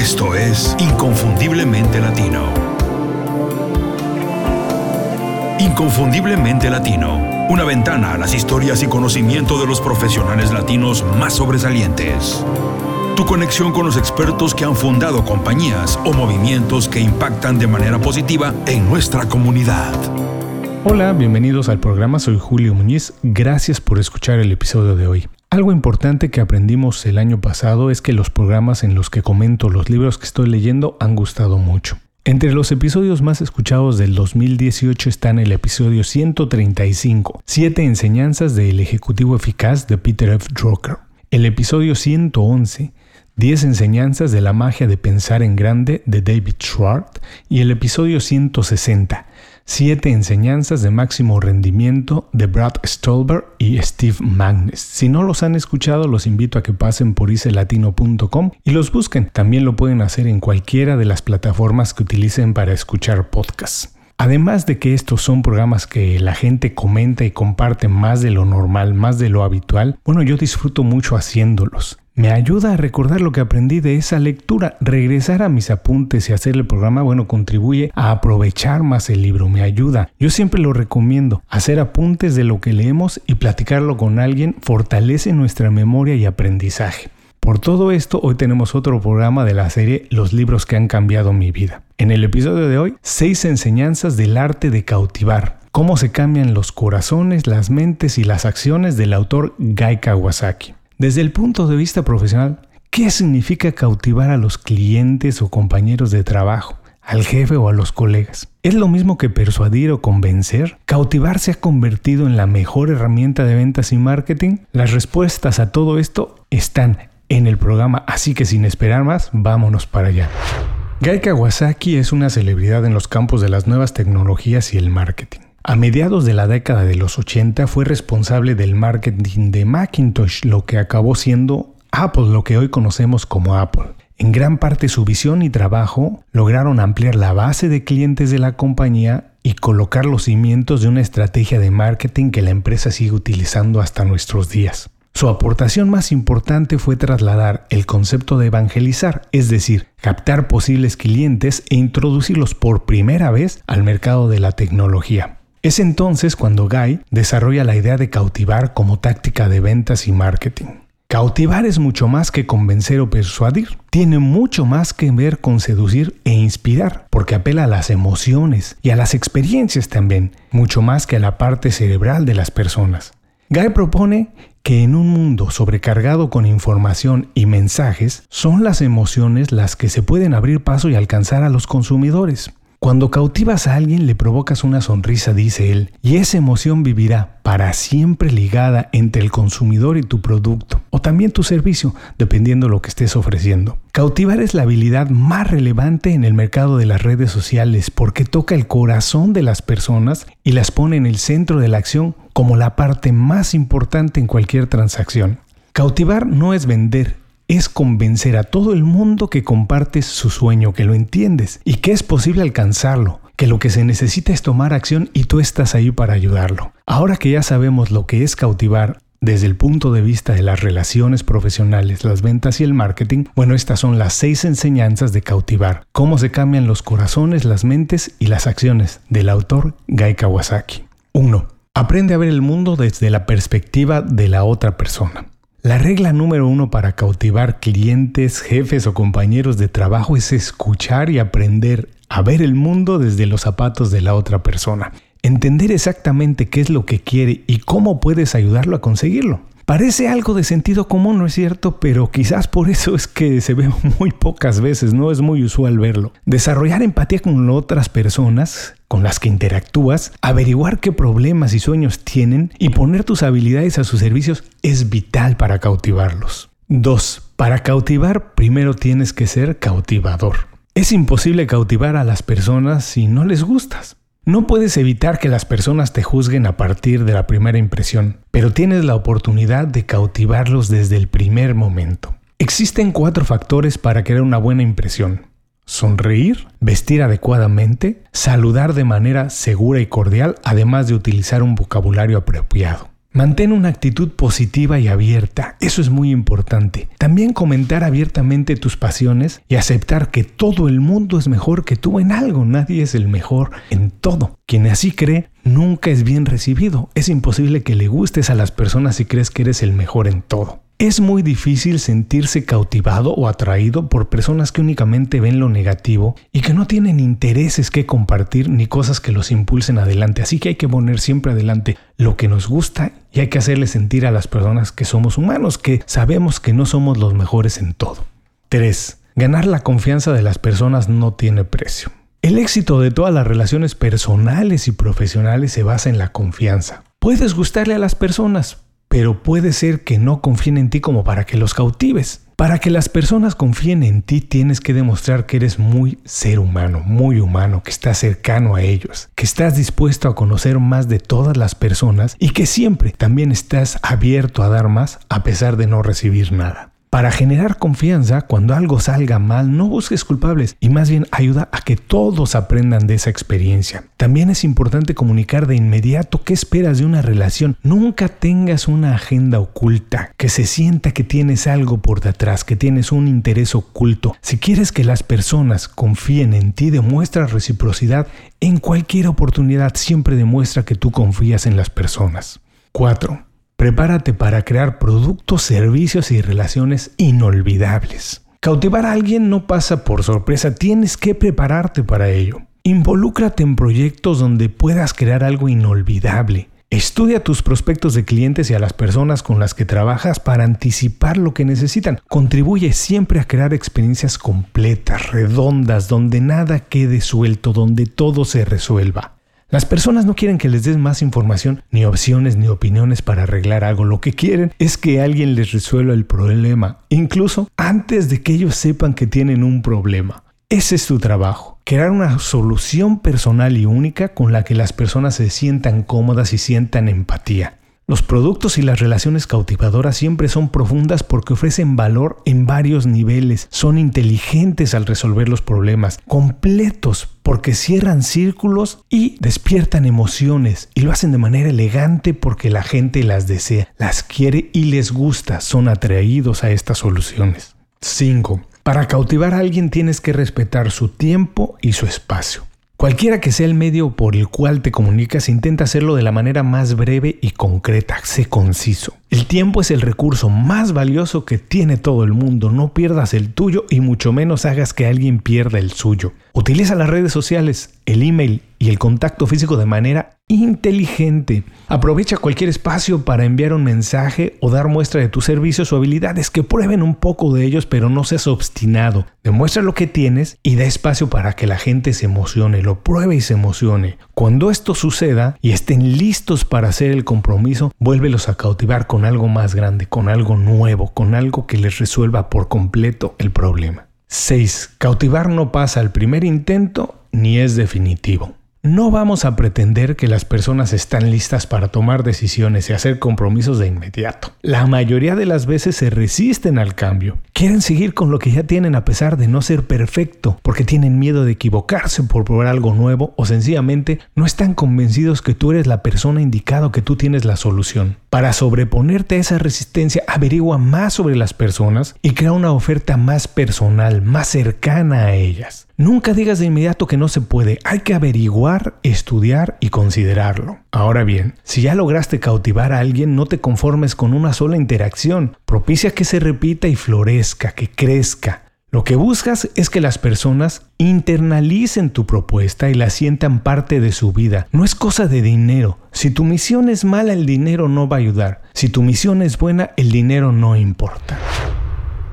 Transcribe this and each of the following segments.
Esto es Inconfundiblemente Latino. Inconfundiblemente Latino. Una ventana a las historias y conocimiento de los profesionales latinos más sobresalientes. Tu conexión con los expertos que han fundado compañías o movimientos que impactan de manera positiva en nuestra comunidad. Hola, bienvenidos al programa, soy Julio Muñiz, gracias por escuchar el episodio de hoy. Algo importante que aprendimos el año pasado es que los programas en los que comento los libros que estoy leyendo han gustado mucho. Entre los episodios más escuchados del 2018 están el episodio 135, 7 enseñanzas del Ejecutivo Eficaz de Peter F. Drucker, el episodio 111, 10 enseñanzas de la magia de pensar en grande de David Schwartz y el episodio 160, Siete enseñanzas de máximo rendimiento de Brad Stolber y Steve Magnus. Si no los han escuchado, los invito a que pasen por iselatino.com y los busquen. También lo pueden hacer en cualquiera de las plataformas que utilicen para escuchar podcasts. Además de que estos son programas que la gente comenta y comparte más de lo normal, más de lo habitual, bueno, yo disfruto mucho haciéndolos. Me ayuda a recordar lo que aprendí de esa lectura. Regresar a mis apuntes y hacer el programa, bueno, contribuye a aprovechar más el libro, me ayuda. Yo siempre lo recomiendo. Hacer apuntes de lo que leemos y platicarlo con alguien fortalece nuestra memoria y aprendizaje. Por todo esto, hoy tenemos otro programa de la serie Los libros que han cambiado mi vida. En el episodio de hoy, seis enseñanzas del arte de cautivar. Cómo se cambian los corazones, las mentes y las acciones del autor Guy Kawasaki. Desde el punto de vista profesional, ¿qué significa cautivar a los clientes o compañeros de trabajo? al jefe o a los colegas. ¿Es lo mismo que persuadir o convencer? ¿Cautivar se ha convertido en la mejor herramienta de ventas y marketing? Las respuestas a todo esto están en el programa, así que sin esperar más, vámonos para allá. Gai Kawasaki es una celebridad en los campos de las nuevas tecnologías y el marketing. A mediados de la década de los 80 fue responsable del marketing de Macintosh, lo que acabó siendo Apple, lo que hoy conocemos como Apple. En gran parte su visión y trabajo lograron ampliar la base de clientes de la compañía y colocar los cimientos de una estrategia de marketing que la empresa sigue utilizando hasta nuestros días. Su aportación más importante fue trasladar el concepto de evangelizar, es decir, captar posibles clientes e introducirlos por primera vez al mercado de la tecnología. Es entonces cuando Guy desarrolla la idea de cautivar como táctica de ventas y marketing. Cautivar es mucho más que convencer o persuadir. Tiene mucho más que ver con seducir e inspirar, porque apela a las emociones y a las experiencias también, mucho más que a la parte cerebral de las personas. Guy propone que en un mundo sobrecargado con información y mensajes, son las emociones las que se pueden abrir paso y alcanzar a los consumidores. Cuando cautivas a alguien le provocas una sonrisa, dice él, y esa emoción vivirá para siempre ligada entre el consumidor y tu producto, o también tu servicio, dependiendo de lo que estés ofreciendo. Cautivar es la habilidad más relevante en el mercado de las redes sociales porque toca el corazón de las personas y las pone en el centro de la acción como la parte más importante en cualquier transacción. Cautivar no es vender, es convencer a todo el mundo que compartes su sueño, que lo entiendes y que es posible alcanzarlo, que lo que se necesita es tomar acción y tú estás ahí para ayudarlo. Ahora que ya sabemos lo que es cautivar desde el punto de vista de las relaciones profesionales, las ventas y el marketing, bueno, estas son las seis enseñanzas de cautivar, cómo se cambian los corazones, las mentes y las acciones del autor Guy Kawasaki. 1. Aprende a ver el mundo desde la perspectiva de la otra persona. La regla número uno para cautivar clientes, jefes o compañeros de trabajo es escuchar y aprender a ver el mundo desde los zapatos de la otra persona. Entender exactamente qué es lo que quiere y cómo puedes ayudarlo a conseguirlo. Parece algo de sentido común, ¿no es cierto? Pero quizás por eso es que se ve muy pocas veces, no es muy usual verlo. Desarrollar empatía con otras personas con las que interactúas, averiguar qué problemas y sueños tienen y poner tus habilidades a sus servicios es vital para cautivarlos. 2. Para cautivar, primero tienes que ser cautivador. Es imposible cautivar a las personas si no les gustas. No puedes evitar que las personas te juzguen a partir de la primera impresión, pero tienes la oportunidad de cautivarlos desde el primer momento. Existen cuatro factores para crear una buena impresión. Sonreír, vestir adecuadamente, saludar de manera segura y cordial, además de utilizar un vocabulario apropiado. Mantén una actitud positiva y abierta, eso es muy importante. También comentar abiertamente tus pasiones y aceptar que todo el mundo es mejor que tú en algo, nadie es el mejor en todo. Quien así cree nunca es bien recibido, es imposible que le gustes a las personas si crees que eres el mejor en todo. Es muy difícil sentirse cautivado o atraído por personas que únicamente ven lo negativo y que no tienen intereses que compartir ni cosas que los impulsen adelante. Así que hay que poner siempre adelante lo que nos gusta y hay que hacerle sentir a las personas que somos humanos, que sabemos que no somos los mejores en todo. 3. Ganar la confianza de las personas no tiene precio. El éxito de todas las relaciones personales y profesionales se basa en la confianza. Puedes gustarle a las personas, pero puede ser que no confíen en ti como para que los cautives. Para que las personas confíen en ti tienes que demostrar que eres muy ser humano, muy humano, que estás cercano a ellos, que estás dispuesto a conocer más de todas las personas y que siempre también estás abierto a dar más a pesar de no recibir nada. Para generar confianza, cuando algo salga mal, no busques culpables y más bien ayuda a que todos aprendan de esa experiencia. También es importante comunicar de inmediato qué esperas de una relación. Nunca tengas una agenda oculta, que se sienta que tienes algo por detrás, que tienes un interés oculto. Si quieres que las personas confíen en ti, demuestra reciprocidad. En cualquier oportunidad siempre demuestra que tú confías en las personas. 4. Prepárate para crear productos, servicios y relaciones inolvidables. Cautivar a alguien no pasa por sorpresa, tienes que prepararte para ello. Involúcrate en proyectos donde puedas crear algo inolvidable. Estudia tus prospectos de clientes y a las personas con las que trabajas para anticipar lo que necesitan. Contribuye siempre a crear experiencias completas, redondas, donde nada quede suelto, donde todo se resuelva. Las personas no quieren que les des más información, ni opciones, ni opiniones para arreglar algo. Lo que quieren es que alguien les resuelva el problema, incluso antes de que ellos sepan que tienen un problema. Ese es tu trabajo, crear una solución personal y única con la que las personas se sientan cómodas y sientan empatía. Los productos y las relaciones cautivadoras siempre son profundas porque ofrecen valor en varios niveles, son inteligentes al resolver los problemas, completos porque cierran círculos y despiertan emociones y lo hacen de manera elegante porque la gente las desea, las quiere y les gusta, son atraídos a estas soluciones. 5. Para cautivar a alguien tienes que respetar su tiempo y su espacio. Cualquiera que sea el medio por el cual te comunicas, intenta hacerlo de la manera más breve y concreta, sé conciso. El tiempo es el recurso más valioso que tiene todo el mundo, no pierdas el tuyo y mucho menos hagas que alguien pierda el suyo. Utiliza las redes sociales, el email y el contacto físico de manera inteligente. Aprovecha cualquier espacio para enviar un mensaje o dar muestra de tus servicios o habilidades, que prueben un poco de ellos, pero no seas obstinado. Demuestra lo que tienes y da espacio para que la gente se emocione, lo pruebe y se emocione. Cuando esto suceda y estén listos para hacer el compromiso, vuélvelos a cautivar con algo más grande, con algo nuevo, con algo que les resuelva por completo el problema. 6. Cautivar no pasa al primer intento ni es definitivo. No vamos a pretender que las personas están listas para tomar decisiones y hacer compromisos de inmediato. La mayoría de las veces se resisten al cambio. Quieren seguir con lo que ya tienen a pesar de no ser perfecto, porque tienen miedo de equivocarse por probar algo nuevo o sencillamente no están convencidos que tú eres la persona indicada o que tú tienes la solución. Para sobreponerte a esa resistencia, averigua más sobre las personas y crea una oferta más personal, más cercana a ellas. Nunca digas de inmediato que no se puede, hay que averiguar, estudiar y considerarlo. Ahora bien, si ya lograste cautivar a alguien, no te conformes con una sola interacción, propicia que se repita y florezca, que crezca. Lo que buscas es que las personas internalicen tu propuesta y la sientan parte de su vida. No es cosa de dinero. Si tu misión es mala, el dinero no va a ayudar. Si tu misión es buena, el dinero no importa.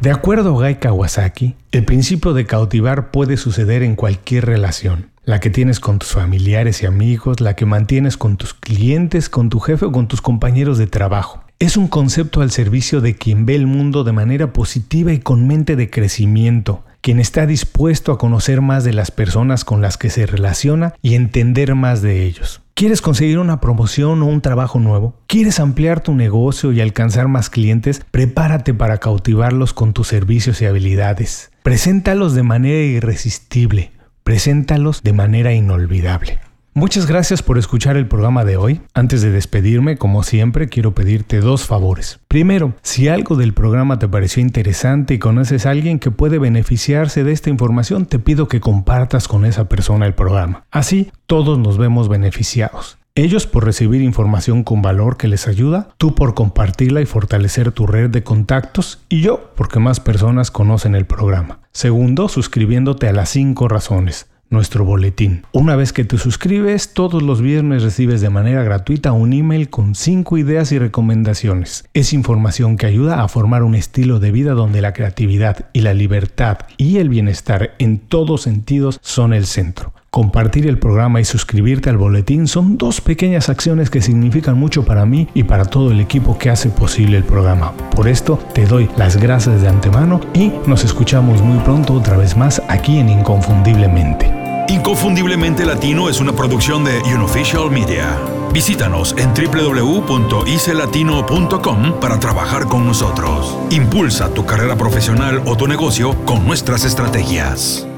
De acuerdo a Gai Kawasaki, el principio de cautivar puede suceder en cualquier relación. La que tienes con tus familiares y amigos, la que mantienes con tus clientes, con tu jefe o con tus compañeros de trabajo. Es un concepto al servicio de quien ve el mundo de manera positiva y con mente de crecimiento, quien está dispuesto a conocer más de las personas con las que se relaciona y entender más de ellos. ¿Quieres conseguir una promoción o un trabajo nuevo? ¿Quieres ampliar tu negocio y alcanzar más clientes? Prepárate para cautivarlos con tus servicios y habilidades. Preséntalos de manera irresistible. Preséntalos de manera inolvidable. Muchas gracias por escuchar el programa de hoy. Antes de despedirme, como siempre, quiero pedirte dos favores. Primero, si algo del programa te pareció interesante y conoces a alguien que puede beneficiarse de esta información, te pido que compartas con esa persona el programa. Así, todos nos vemos beneficiados. Ellos por recibir información con valor que les ayuda, tú por compartirla y fortalecer tu red de contactos y yo porque más personas conocen el programa. Segundo, suscribiéndote a las 5 razones nuestro boletín. Una vez que te suscribes, todos los viernes recibes de manera gratuita un email con 5 ideas y recomendaciones. Es información que ayuda a formar un estilo de vida donde la creatividad y la libertad y el bienestar en todos sentidos son el centro. Compartir el programa y suscribirte al boletín son dos pequeñas acciones que significan mucho para mí y para todo el equipo que hace posible el programa. Por esto te doy las gracias de antemano y nos escuchamos muy pronto otra vez más aquí en Inconfundiblemente. Inconfundiblemente Latino es una producción de Unofficial Media. Visítanos en www.icelatino.com para trabajar con nosotros. Impulsa tu carrera profesional o tu negocio con nuestras estrategias.